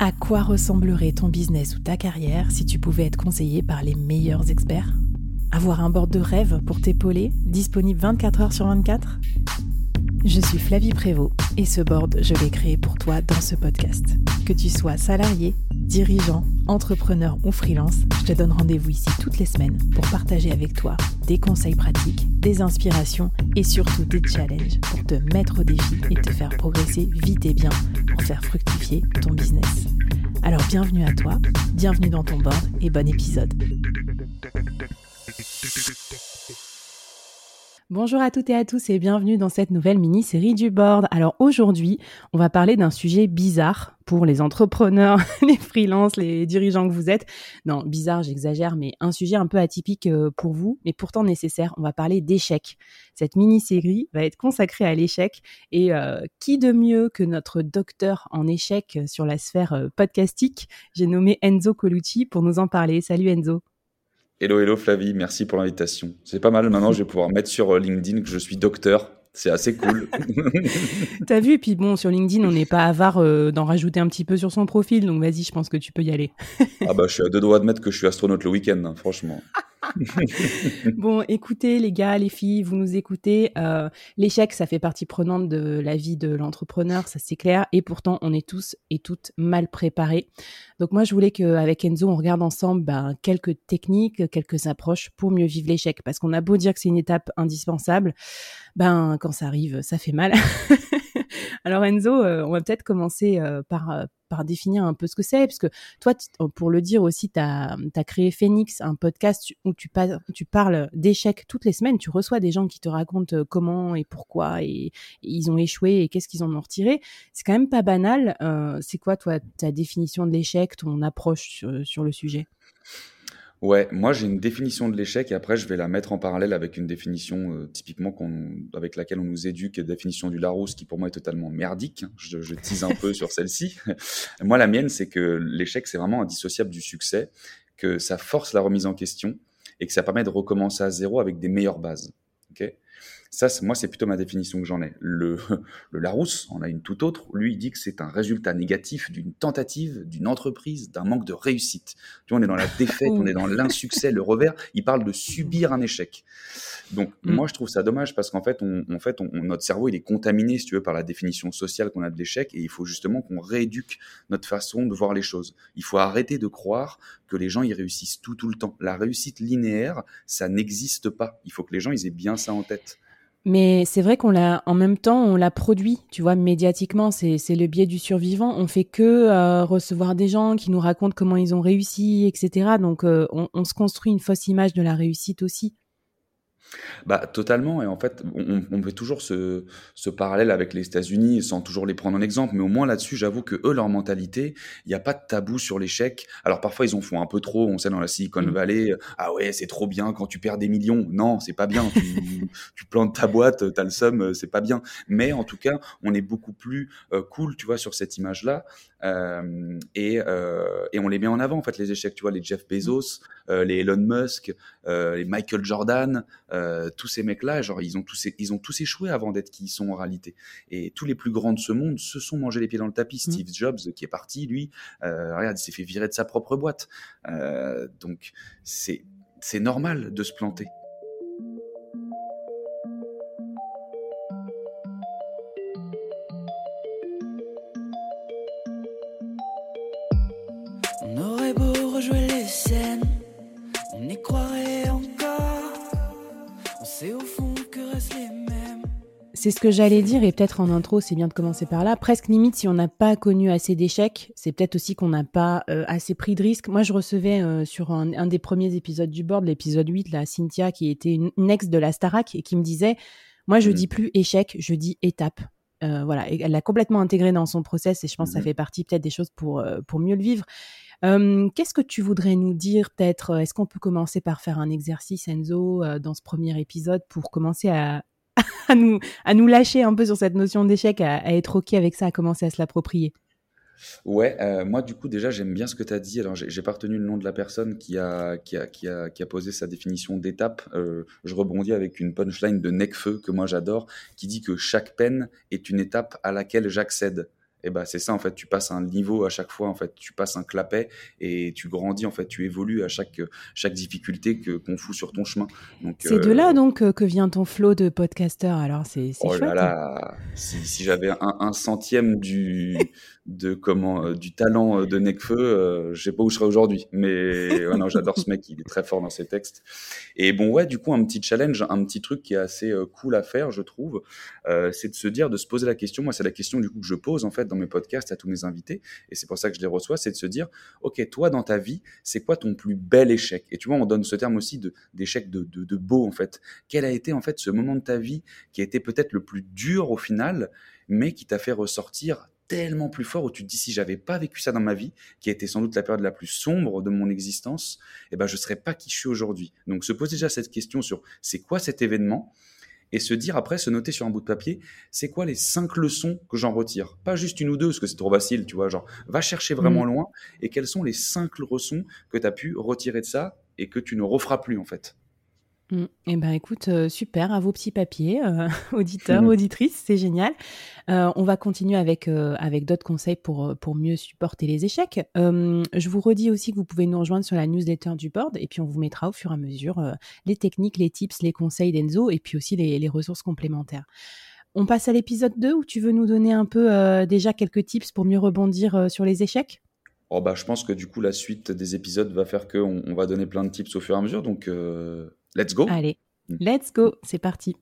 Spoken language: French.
À quoi ressemblerait ton business ou ta carrière si tu pouvais être conseillé par les meilleurs experts? Avoir un board de rêve pour t'épauler, disponible 24 heures sur 24 Je suis Flavie Prévost et ce board, je l'ai créé pour toi dans ce podcast. Que tu sois salarié, dirigeant, entrepreneur ou freelance, je te donne rendez-vous ici toutes les semaines pour partager avec toi des conseils pratiques, des inspirations et surtout des challenges pour te mettre au défi et te faire progresser vite et bien pour faire fructifier ton business. Alors bienvenue à toi, bienvenue dans ton board et bon épisode. Bonjour à toutes et à tous et bienvenue dans cette nouvelle mini-série du board. Alors aujourd'hui, on va parler d'un sujet bizarre pour les entrepreneurs, les freelances, les dirigeants que vous êtes. Non, bizarre, j'exagère, mais un sujet un peu atypique euh, pour vous, mais pourtant nécessaire. On va parler d'échecs. Cette mini-série va être consacrée à l'échec et euh, qui de mieux que notre docteur en échecs sur la sphère euh, podcastique? J'ai nommé Enzo Colucci pour nous en parler. Salut Enzo. Hello, hello Flavie, merci pour l'invitation. C'est pas mal, maintenant je vais pouvoir mettre sur euh, LinkedIn que je suis docteur. C'est assez cool. T'as vu, puis bon, sur LinkedIn, on n'est pas avare euh, d'en rajouter un petit peu sur son profil, donc vas-y, je pense que tu peux y aller. ah bah, je suis à deux doigts de mettre que je suis astronaute le week-end, hein, franchement. bon, écoutez les gars, les filles, vous nous écoutez. Euh, l'échec, ça fait partie prenante de la vie de l'entrepreneur, ça c'est clair. Et pourtant, on est tous et toutes mal préparés. Donc moi, je voulais qu'avec Enzo, on regarde ensemble ben, quelques techniques, quelques approches pour mieux vivre l'échec. Parce qu'on a beau dire que c'est une étape indispensable, ben quand ça arrive, ça fait mal. Alors Enzo, euh, on va peut-être commencer euh, par, définir un peu ce que c'est, parce que toi, pour le dire aussi, tu as, créé Phoenix, un podcast où tu, parles d'échecs toutes les semaines, tu reçois des gens qui te racontent comment et pourquoi et, ils ont échoué et qu'est-ce qu'ils en ont retiré. C'est quand même pas banal. c'est quoi, toi, ta définition de l'échec, ton approche sur le sujet? Ouais, moi j'ai une définition de l'échec et après je vais la mettre en parallèle avec une définition euh, typiquement avec laquelle on nous éduque, définition du Larousse qui pour moi est totalement merdique. Je, je tease un peu sur celle-ci. moi la mienne c'est que l'échec c'est vraiment indissociable du succès, que ça force la remise en question et que ça permet de recommencer à zéro avec des meilleures bases. Okay ça, moi, c'est plutôt ma définition que j'en ai. Le, le Larousse en a une toute autre. Lui, il dit que c'est un résultat négatif d'une tentative, d'une entreprise, d'un manque de réussite. Tu vois, on est dans la défaite, on est dans l'insuccès, le revers. Il parle de subir un échec. Donc, mm. moi, je trouve ça dommage parce qu'en fait, on, en fait notre cerveau, il est contaminé, si tu veux, par la définition sociale qu'on a de l'échec et il faut justement qu'on rééduque notre façon de voir les choses. Il faut arrêter de croire que les gens, ils réussissent tout, tout le temps. La réussite linéaire, ça n'existe pas. Il faut que les gens, ils aient bien ça en tête. Mais c'est vrai qu'on l'a, en même temps, on l'a produit, tu vois, médiatiquement. C'est, le biais du survivant. On fait que euh, recevoir des gens qui nous racontent comment ils ont réussi, etc. Donc, euh, on, se construit une fausse image de la réussite aussi. Bah, totalement. Et en fait, on, on fait toujours ce, ce, parallèle avec les États-Unis sans toujours les prendre en exemple. Mais au moins là-dessus, j'avoue que eux, leur mentalité, il n'y a pas de tabou sur l'échec. Alors parfois, ils en font un peu trop. On sait dans la Silicon mmh. Valley, ah ouais, c'est trop bien quand tu perds des millions. Non, c'est pas bien. Tu, tu plantes ta boîte, t'as le seum, c'est pas bien. Mais en tout cas, on est beaucoup plus euh, cool, tu vois, sur cette image-là. Euh, et, euh, et, on les met en avant, en fait, les échecs. Tu vois, les Jeff Bezos, euh, les Elon Musk, euh, les Michael Jordan, euh, tous ces mecs-là, genre, ils ont, tous, ils ont tous échoué avant d'être qui ils sont en réalité. Et tous les plus grands de ce monde se sont mangés les pieds dans le tapis. Mmh. Steve Jobs, qui est parti, lui, regarde, il s'est fait virer de sa propre boîte. donc, c'est normal de se planter. C'est ce que j'allais dire, et peut-être en intro, c'est bien de commencer par là. Presque limite, si on n'a pas connu assez d'échecs, c'est peut-être aussi qu'on n'a pas euh, assez pris de risques. Moi, je recevais euh, sur un, des premiers épisodes du board, l'épisode 8, la Cynthia, qui était une, ex de la Starac, et qui me disait, moi, je mmh. dis plus échec, je dis étape. Euh, voilà, elle l'a complètement intégré dans son process, et je pense que ça mmh. fait partie peut-être des choses pour, pour mieux le vivre. Qu'est-ce que tu voudrais nous dire peut-être Est-ce qu'on peut commencer par faire un exercice, Enzo, dans ce premier épisode pour commencer à, nous, à nous lâcher un peu sur cette notion d'échec, à, être OK avec ça, à commencer à se l'approprier? Ouais, euh, moi du coup déjà j'aime bien ce que tu as dit. Alors j'ai pas retenu le nom de la personne qui a, qui a, qui a, qui a posé sa définition d'étape. Euh, je rebondis avec une punchline de Necfeu que moi j'adore, qui dit que chaque peine est une étape à laquelle j'accède. Et bah c'est ça en fait, tu passes un niveau à chaque fois en fait, tu passes un clapet et tu grandis en fait, tu évolues à chaque chaque difficulté que qu'on fout sur ton chemin. C'est de là donc que vient ton flow de podcaster alors c'est oh chouette. Là là, si, si j'avais un, un, centième du de comment euh, du talent euh, de Necfeu, euh, je sais pas où je serais aujourd'hui, mais ouais, non, j'adore ce mec, il est très fort dans ses textes. Et bon ouais, du coup un petit challenge, un petit truc qui est assez cool à faire, je trouve, c'est de se dire, de se poser la question. Moi, c'est la question du coup que je pose en fait dans mes podcasts à tous mes invités, et c'est pour ça que je les reçois, c'est de se dire, ok, toi dans ta vie, c'est quoi ton plus bel échec? Et tu vois, on donne ce terme aussi de d'échec de, de, de beau en fait. Quel a été en fait ce moment de ta vie qui a été peut-être le plus dur au final, mais qui t'a fait ressortir tellement plus fort où tu te dis si j'avais pas vécu ça dans ma vie, qui a été sans doute la période la plus sombre de mon existence, eh ben je serais pas qui je suis aujourd'hui. Donc se poser déjà cette question sur c'est quoi cet événement? Et se dire après, se noter sur un bout de papier, c'est quoi les cinq leçons que j'en retire? Pas juste une ou deux, parce que c'est trop facile, tu vois, genre, va chercher vraiment mmh. loin, et quelles sont les cinq leçons que tu as pu retirer de ça et que tu ne referas plus, en fait? Mmh. Eh ben écoute, euh, super, à vos petits papiers, euh, auditeurs, mmh. auditrices, c'est génial. Euh, on va continuer avec, avec d'autres conseils pour, pour mieux supporter les échecs. je vous redis aussi que vous pouvez nous rejoindre sur la newsletter du board et puis on vous mettra au fur et à mesure les techniques, les tips, les conseils d'Enzo et puis aussi les, les, ressources complémentaires. On passe à l'épisode 2 où tu veux nous donner un peu déjà quelques tips pour mieux rebondir sur les échecs? Oh bah, je pense que du coup, la suite des épisodes va faire qu'on on va donner plein de tips au fur et à mesure. Donc, Let's go. Allez, mm. let's go, c'est parti.